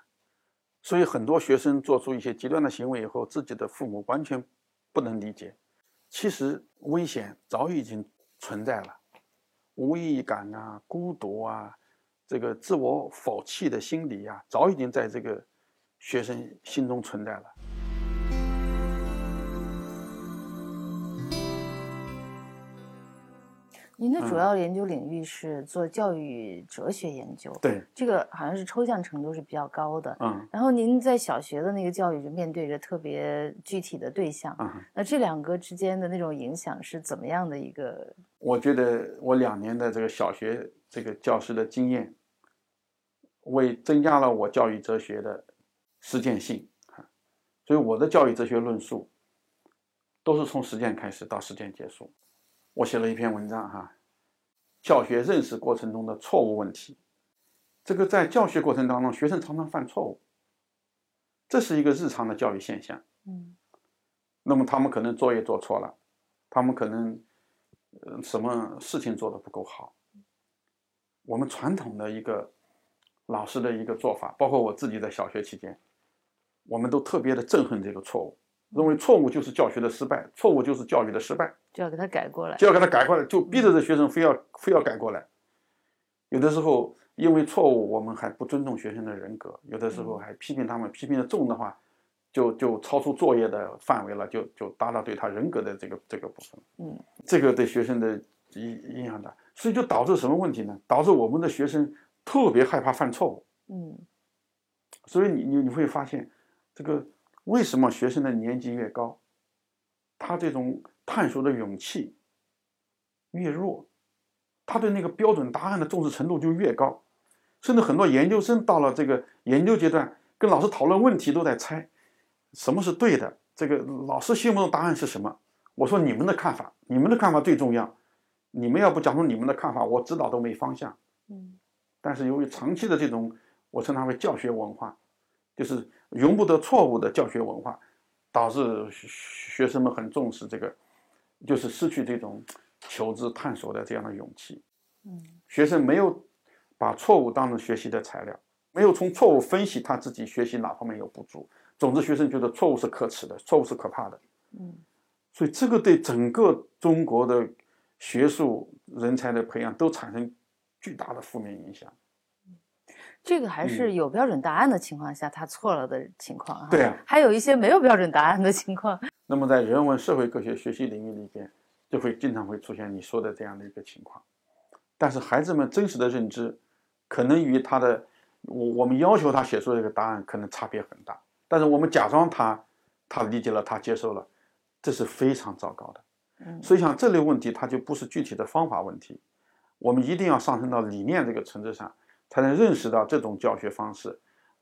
所以很多学生做出一些极端的行为以后，自己的父母完全不能理解。其实危险早已经存在了，无意义感啊、孤独啊、这个自我否弃的心理啊，早已经在这个学生心中存在了。您的主要研究领域是做教育哲学研究，对，这个好像是抽象程度是比较高的。嗯然后您在小学的那个教育就面对着特别具体的对象，嗯，那这两个之间的那种影响是怎么样的一个？我觉得我两年的这个小学这个教师的经验，为增加了我教育哲学的实践性啊，所以我的教育哲学论述都是从实践开始到实践结束。我写了一篇文章哈，教学认识过程中的错误问题。这个在教学过程当中，学生常常犯错误，这是一个日常的教育现象。嗯那么他们可能作业做错了，他们可能呃什么事情做的不够好。我们传统的一个老师的一个做法，包括我自己在小学期间，我们都特别的憎恨这个错误，认为错误就是教学的失败，错误就是教育的失败，就要给他改过来。就要给他改过来，就逼着这学生非要非要改过来。有的时候因为错误，我们还不尊重学生的人格，有的时候还批评他们，批评的重的话，就就超出作业的范围了，就就达到对他人格的这个这个部分。嗯，这个对学生的影影响大，所以就导致什么问题呢？导致我们的学生特别害怕犯错误。嗯所以你你你会发现，这个为什么学生的年级越高，他这种探索的勇气越弱，他对那个标准答案的重视程度就越高，甚至很多研究生到了这个研究阶段，跟老师讨论问题都在猜什么是对的，这个老师心目中答案是什么？我说你们的看法，你们的看法最重要，你们要不讲出你们的看法，我指导都没方向。嗯但是由于长期的这种，我称它为教学文化，就是容不得错误的教学文化，导致学学生们很重视这个，就是失去这种求知探索的这样的勇气。嗯学生没有把错误当成学习的材料，没有从错误分析他自己学习哪方面有不足。总之，学生觉得错误是可耻的，错误是可怕的。嗯所以这个对整个中国的学术人才的培养都产生巨大的负面影响。这个还嗯是有标准答案的情况下，他错了的情况啊。对啊还有一些没有标准答案的情况。那么在人文社会科学学习领域里边，就会经常会出现你说的这样的一个情况。但是孩子们真实的认知，可能与他的我我们要求他写出这个答案可能差别很大，但是我们假装他他理解了，他接受了，这是非常糟糕的。嗯所以像这类问题，它就不是具体的方法问题，我们一定要上升到理念这个层次上，才能认识到这种教学方式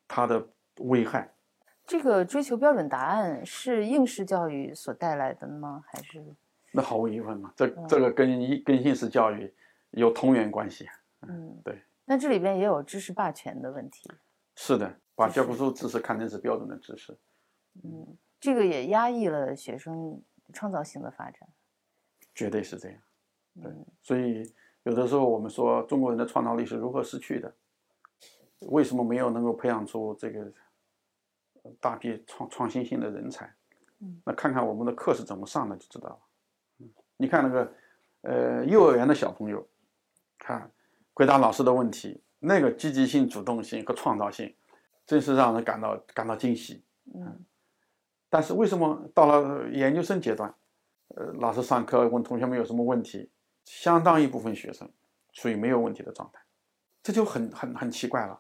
它的危害。这个追求标准答案是应试教育所带来的吗？还是那毫无疑问嘛，这这个跟一跟应试教育有同源关系。嗯对，那这里边也有知识霸权的问题。是的，把教科书知识看成是标准的知识，嗯，这个也压抑了学生创造性的发展。绝对是这样。对嗯，所以有的时候我们说中国人的创造力是如何失去的，为什么没有能够培养出这个呃大批创创新性的人才？嗯，那看看我们的课是怎么上的就知道了。嗯，你看那个呃幼儿园的小朋友，看回答老师的问题，那个积极性、主动性和创造性，真是让人感到感到惊喜。嗯但是为什么到了研究生阶段，呃，老师上课问同学们有什么问题，相当一部分学生处于没有问题的状态，这就很很很奇怪了。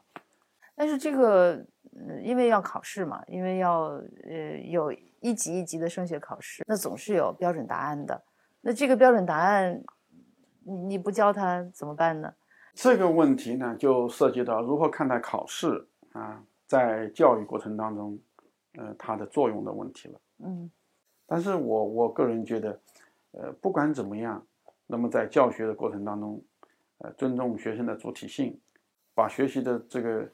但是这个，呃因为要考试嘛，因为要呃有一级一级的升学考试，那总是有标准答案的。那这个标准答案，你你不教他怎么办呢？这个问题呢，就涉及到如何看待考试啊，在教育过程当中，呃，它的作用的问题了。嗯但是我我个人觉得，呃，不管怎么样，那么在教学的过程当中，呃，尊重学生的主体性，把学习的这个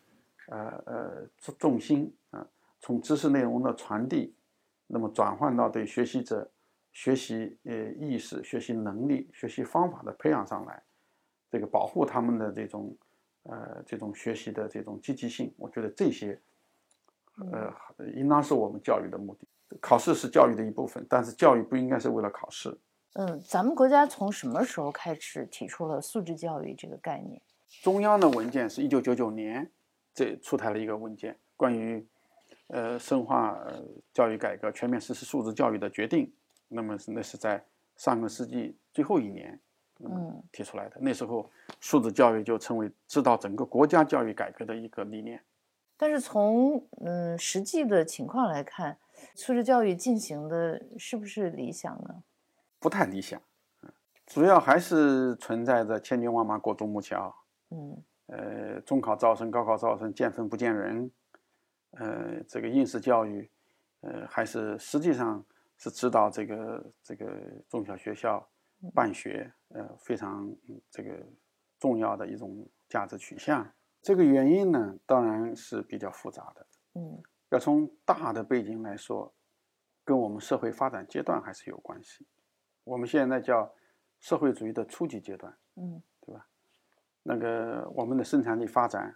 呃呃重重心啊、从知识内容的传递，那么转换到对学习者学习呃意识、学习能力、学习方法的培养上来，这个保护他们的这种呃这种学习的这种积极性，我觉得这些呃应当是我们教育的目的。考试是教育的一部分，但是教育不应该是为了考试。嗯，咱们国家从什么时候开始提出了素质教育这个概念？中央的文件是一九九九年这出台了一个文件，关于呃深化呃教育改革、全面实施素质教育的决定。那么是那是在上个世纪最后一年嗯提出来的。那时候素质教育就成为指导整个国家教育改革的一个理念。但是从嗯实际的情况来看，素质教育进行的是不是理想呢？不太理想，主要还是存在着千军万马过独木桥。嗯，呃，中考招生、高考招生见分不见人。呃，这个应试教育，呃，还是实际上是指导这个这个中小学校办学，呃，非常这个重要的一种价值取向。这个原因呢，当然是比较复杂的。嗯，要从大的背景来说，跟我们社会发展阶段还是有关系。我们现在叫社会主义的初级阶段，嗯？那个我们的生产力发展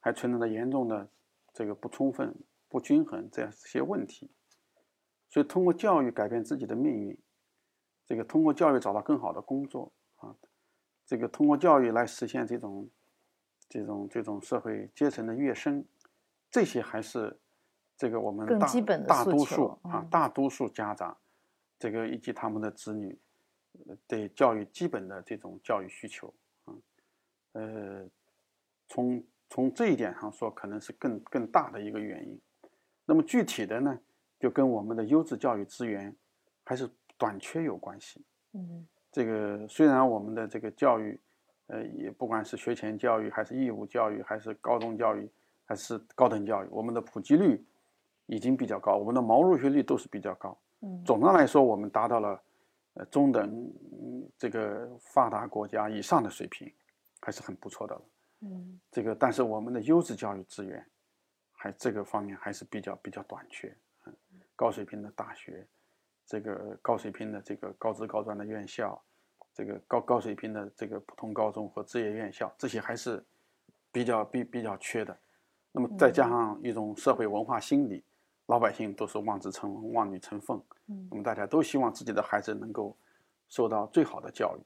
还存在着严重的。这个不充分、不均衡这样些问题，所以通过教育改变自己的命运，这个通过教育找到更好的工作啊，这个通过教育来实现这种、这种、这种社会阶层的跃升，这些还是这个我们大大多数啊大多数家长，这个以及他们的子女对教育基本的这种教育需求啊，呃，从。从这一点上说，可能是更更大的一个原因。那么具体的呢，就跟我们的优质教育资源还是短缺有关系。嗯，这个虽然我们的这个教育，呃，也不管是学前教育，还是义务教育，还是高中教育，还是高等教育，我们的普及率已经比较高，我们的毛入学率都是比较高。嗯，总的来说，我们达到了呃中等这个发达国家以上的水平，还是很不错的了。嗯，这个，但是我们的优质教育资源，还这个方面还是比较比较短缺。嗯，高水平的大学，这个高水平的这个高职高专的院校，这个高高水平的这个普通高中和职业院校，这些还是比较比比较缺的。那么再加上一种社会文化心理，老百姓都是望子成龙、望女成凤。嗯，那么大家都希望自己的孩子能够受到最好的教育。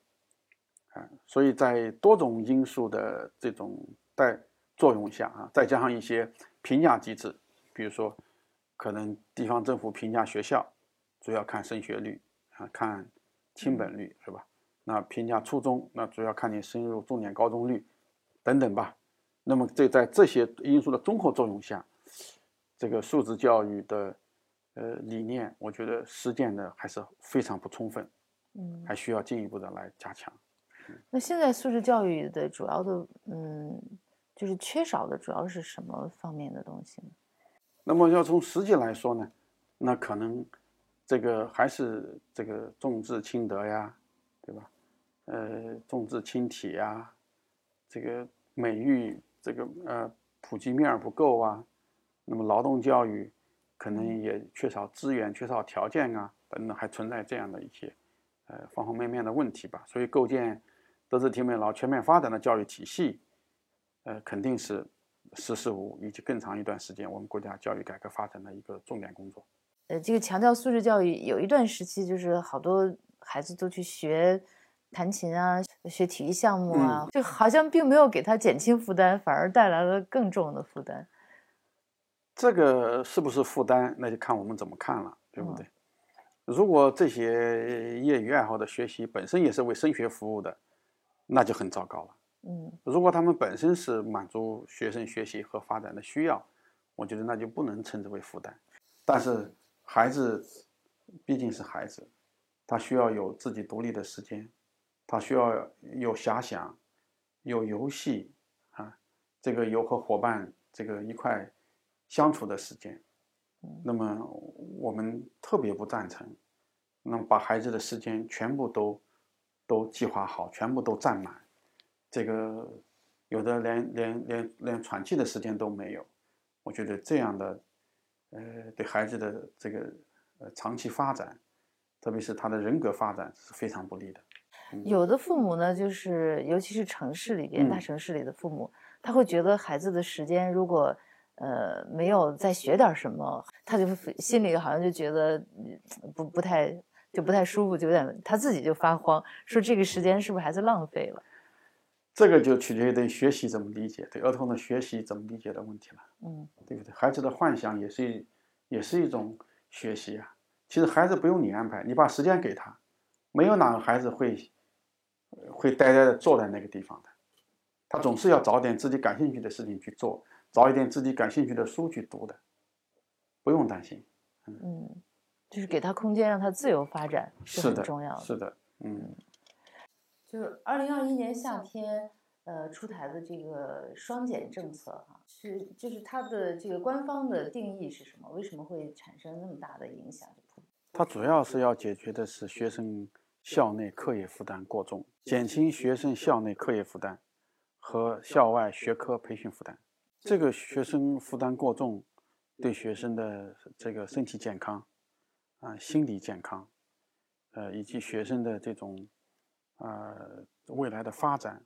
啊，所以在多种因素的这种带作用下啊，再加上一些评价机制，比如说，可能地方政府评价学校主要看升学率啊，看亲本率是吧？那评价初中，那主要看你升入重点高中率等等吧。那么这在这些因素的综合作用下，这个素质教育的呃理念，我觉得实践的还是非常不充分，嗯，还需要进一步的来加强。那现在素质教育的主要的，嗯，就是缺少的主要是什么方面的东西呢？那么要从实际来说呢，那可能这个还是这个重质轻德呀，对吧？呃，重质轻体呀，这个美育这个呃普及面不够啊，那么劳动教育可能也缺少资源、缺少条件啊，等等，还存在这样的一些呃方方面面的问题吧。所以构建。德智体美劳全面发展的教育体系，呃，肯定是十四五以及更长一段时间我们国家教育改革发展的一个重点工作。呃，这个强调素质教育有一段时期，就是好多孩子都去学弹琴啊，学体育项目啊，就好像并没有给他减轻负担，反而带来了更重的负担。这个是不是负担，那就看我们怎么看了，对不对？如果这些业余爱好的学习本身也是为升学服务的。那就很糟糕了。嗯，如果他们本身是满足学生学习和发展的需要，我觉得那就不能称之为负担。但是孩子毕竟是孩子，他需要有自己独立的时间，他需要有遐想，有游戏啊，这个有和伙伴这个一块相处的时间。那么我们特别不赞成，那么把孩子的时间全部都。都计划好，全部都占满，这个有的连连连连喘气的时间都没有。我觉得这样的，呃，对孩子的这个呃长期发展，特别是他的人格发展是非常不利的。有的父母呢，就是尤其是城市里边、大城市里的父母，他会觉得孩子的时间如果呃没有再学点什么，他就心里好像就觉得不不太。就不太舒服，就有点他自己就发慌，说这个时间是不是孩子浪费了？这个就取决于对学习怎么理解，对儿童的学习怎么理解的问题了，嗯，对不对？孩子的幻想也是也是一种学习啊。其实孩子不用你安排，你把时间给他，没有哪个孩子会会呆呆的坐在那个地方的，他总是要找点自己感兴趣的事情去做，找一点自己感兴趣的书去读的，不用担心。嗯，就是给他空间，让他自由发展是很重要的。是的，嗯，就是二零二一年夏天，呃，出台的这个双减政策哈，是就是它的这个官方的定义是什么？为什么会产生那么大的影响？它主要是要解决的是学生校内课业负担过重，减轻学生校内课业负担和校外学科培训负担。这个学生负担过重。对学生的这个身体健康，啊，心理健康，呃，以及学生的这种，呃，未来的发展，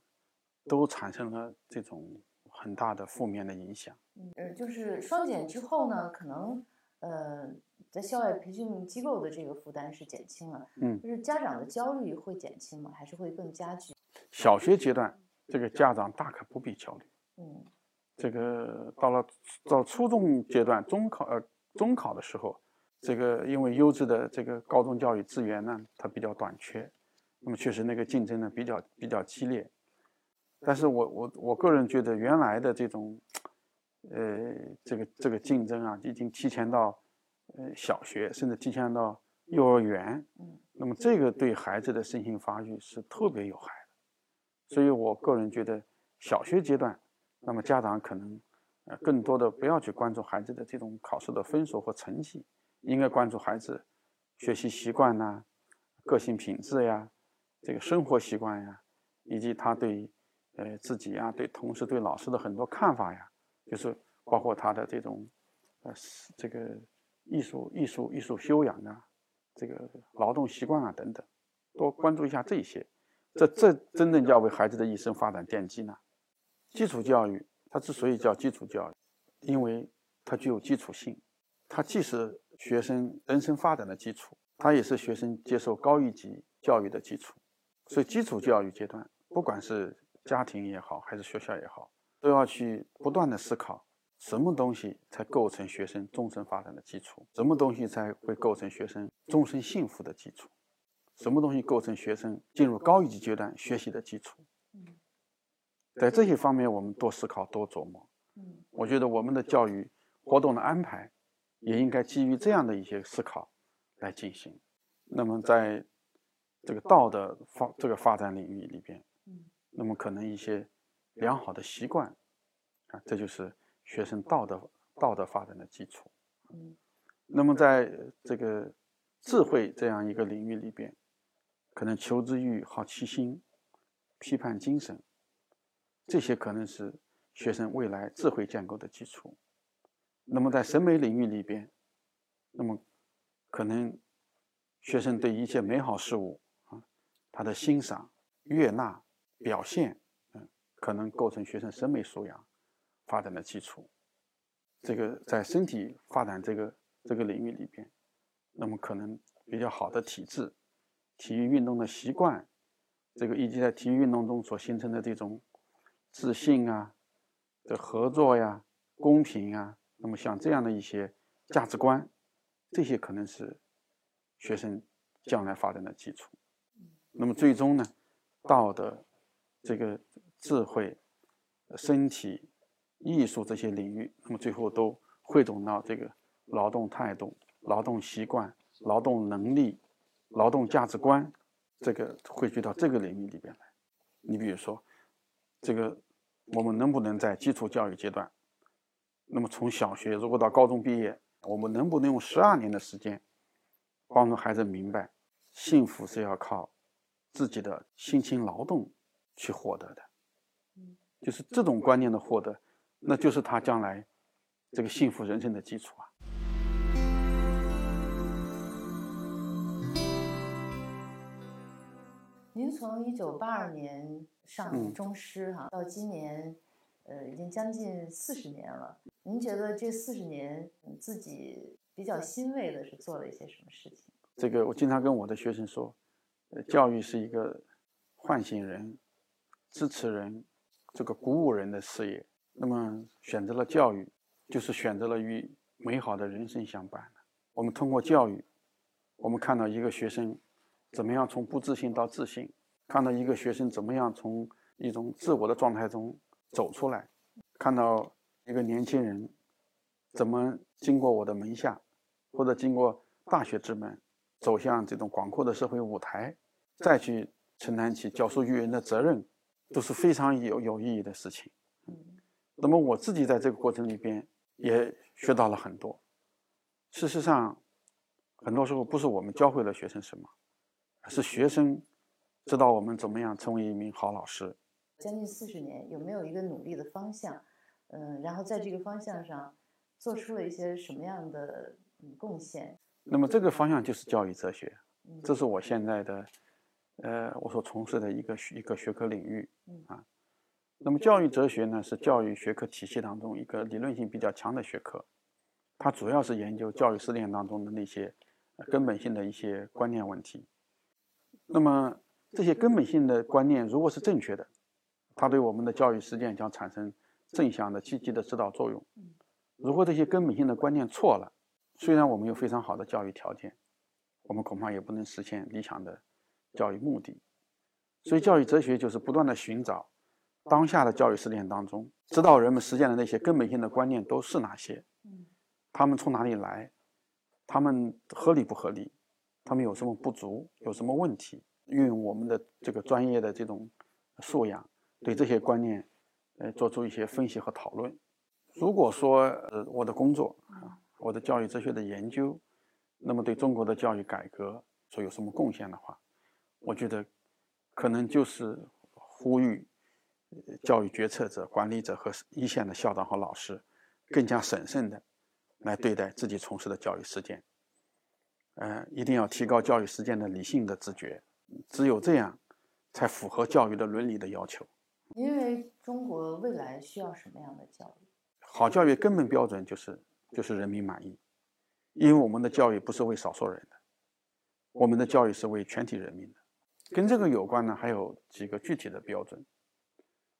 都产生了这种很大的负面的影响。嗯，就是双减之后呢，可能，呃，在校外培训机构的这个负担是减轻了，嗯，就是家长的焦虑会减轻吗？还是会更加剧？小学阶段，这个家长大可不必焦虑。嗯。这个到了到初中阶段，中考呃中考的时候，这个因为优质的这个高中教育资源呢，它比较短缺，那么确实那个竞争呢比较比较激烈。但是我我我个人觉得，原来的这种，呃，这个这个竞争啊，已经提前到呃小学，甚至提前到幼儿园。嗯。那么这个对孩子的身心发育是特别有害的，所以我个人觉得小学阶段。那么家长可能，呃，更多的不要去关注孩子的这种考试的分数和成绩，应该关注孩子学习习惯呐、个性品质呀、这个生活习惯呀，以及他对，呃，自己呀、对同事、对老师的很多看法呀，就是包括他的这种，呃，这个艺术、艺术、艺术修养啊，这个劳动习惯啊等等，多关注一下这些，这这真正要为孩子的一生发展奠基呢。基础教育，它之所以叫基础教育，因为它具有基础性，它既是学生人生发展的基础，它也是学生接受高一级教育的基础。所以，基础教育阶段，不管是家庭也好，还是学校也好，都要去不断的思考，什么东西才构成学生终身发展的基础？什么东西才会构成学生终身幸福的基础？什么东西构成学生进入高一级阶段学习的基础？在这些方面，我们多思考、多琢磨。嗯，我觉得我们的教育活动的安排，也应该基于这样的一些思考来进行。那么，在这个道德发这个发展领域里边，嗯，那么可能一些良好的习惯啊，这就是学生道德道德发展的基础。嗯，那么在这个智慧这样一个领域里边，可能求知欲、好奇心、批判精神。这些可能是学生未来智慧建构的基础。那么在审美领域里边，那么可能学生对一切美好事物啊，他的欣赏、悦纳、表现，嗯，可能构成学生审美素养发展的基础。这个在身体发展这个这个领域里边，那么可能比较好的体质、体育运动的习惯，这个以及在体育运动中所形成的这种。自信啊，的合作呀，公平啊，那么像这样的一些价值观，这些可能是学生将来发展的基础。那么最终呢，道德、这个智慧、身体、艺术这些领域，那么最后都汇总到这个劳动态度、劳动习惯、劳动能力、劳动价值观，这个汇聚到这个领域里边来。你比如说。这个我们能不能在基础教育阶段，那么从小学如果到高中毕业，我们能不能用十二年的时间，帮助孩子明白，幸福是要靠自己的辛勤劳动去获得的，就是这种观念的获得，那就是他将来这个幸福人生的基础啊。您从一九八二年上中师哈，到今年，呃，已经将近四十年了。您觉得这四十年自己比较欣慰的是做了一些什么事情？这个我经常跟我的学生说，呃，教育是一个唤醒人、支持人、这个鼓舞人的事业。那么选择了教育，就是选择了与美好的人生相伴我们通过教育，我们看到一个学生。怎么样从不自信到自信？看到一个学生怎么样从一种自我的状态中走出来，看到一个年轻人怎么经过我的门下，或者经过大学之门，走向这种广阔的社会舞台，再去承担起教书育人的责任，都是非常有有意义的事情。那么我自己在这个过程里边也学到了很多。事实上，很多时候不是我们教会了学生什么，而是学生知道我们怎么样成为一名好老师。将近四十年，有没有一个努力的方向？嗯，然后在这个方向上做出了一些什么样的贡献？那么这个方向就是教育哲学，这是我现在的，呃，我所从事的一个一个学科领域啊。那么教育哲学呢，是教育学科体系当中一个理论性比较强的学科，它主要是研究教育实践当中的那些根本性的一些观念问题。那么这些根本性的观念如果是正确的，它对我们的教育实践将产生正向的、积极的指导作用。如果这些根本性的观念错了，虽然我们有非常好的教育条件，我们恐怕也不能实现理想的教育目的。所以，教育哲学就是不断的寻找。当下的教育实践当中，指导人们实践的那些根本性的观念都是哪些？他们从哪里来？他们合理不合理？他们有什么不足？有什么问题？运用我们的这个专业的这种素养，对这些观念，呃，做出一些分析和讨论。如果说呃我的工作啊，我的教育哲学的研究，那么对中国的教育改革说有什么贡献的话，我觉得可能就是呼吁。教育决策者、管理者和一线的校长和老师，更加审慎的来对待自己从事的教育实践。嗯，一定要提高教育实践的理性的自觉，只有这样，才符合教育的伦理的要求。因为中国未来需要什么样的教育？好教育根本标准就是就是人民满意，因为我们的教育不是为少数人的，我们的教育是为全体人民的。跟这个有关呢，还有几个具体的标准。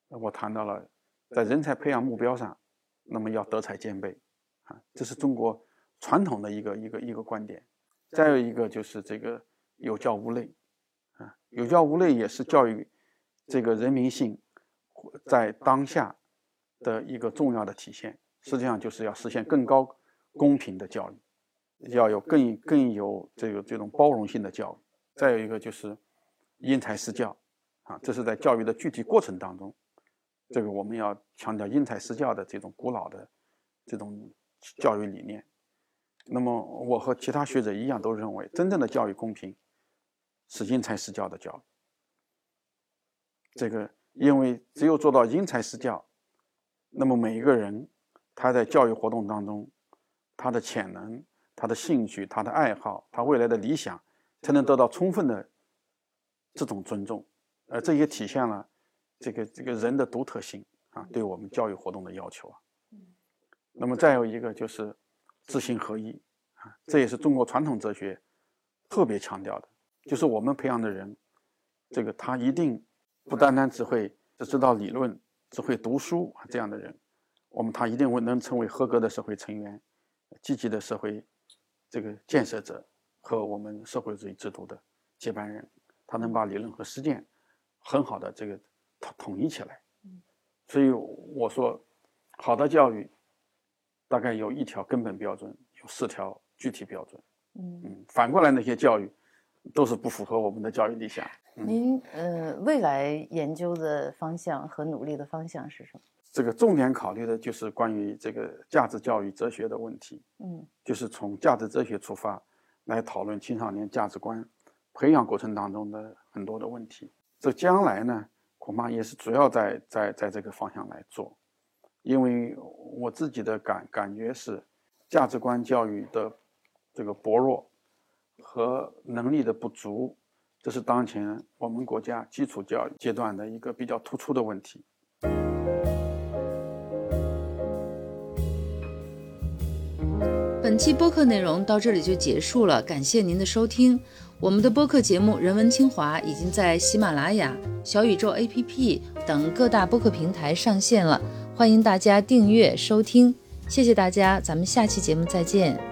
我谈到了，在人才培养目标上，那么要德才兼备，啊，这是中国传统的一个一个一个观点。再有一个就是这个有教无类，啊，有教无类也是教育这个人民性在当下的一个重要的体现。实际上就是要实现更高公平的教育，要有更更有这个这种包容性的教育。再有一个就是因材施教，啊，这是在教育的具体过程当中。这个我们要强调因材施教的这种古老的这种教育理念。那么，我和其他学者一样，都认为真正的教育公平是因材施教的教育。这个，因为只有做到因材施教，那么每一个人他在教育活动当中，他的潜能、他的兴趣、他的爱好、他未来的理想，才能得到充分的这种尊重。而这也体现了。这个这个人的独特性啊，对我们教育活动的要求啊。那么再有一个就是知行合一啊，这也是中国传统哲学特别强调的，就是我们培养的人，这个他一定不单单只会只知道理论，只会读书啊这样的人，我们他一定会能成为合格的社会成员，积极的社会这个建设者和我们社会主义制度的接班人，他能把理论和实践很好的这个。统统一起来，所以我说，好的教育大概有一条根本标准，有四条具体标准。嗯，反过来那些教育都是不符合我们的教育理想。您呃，未来研究的方向和努力的方向是什么？这个重点考虑的就是关于这个价值教育哲学的问题。嗯，就是从价值哲学出发来讨论青少年价值观培养过程当中的很多的问题。这将来呢？恐怕也是主要在在在这个方向来做，因为我自己的感感觉是，价值观教育的这个薄弱和能力的不足，这是当前我们国家基础教育阶段的一个比较突出的问题。本期播客内容到这里就结束了，感谢您的收听。我们的播客节目《人文清华》已经在喜马拉雅、小宇宙 APP 等各大播客平台上线了，欢迎大家订阅收听。谢谢大家，咱们下期节目再见。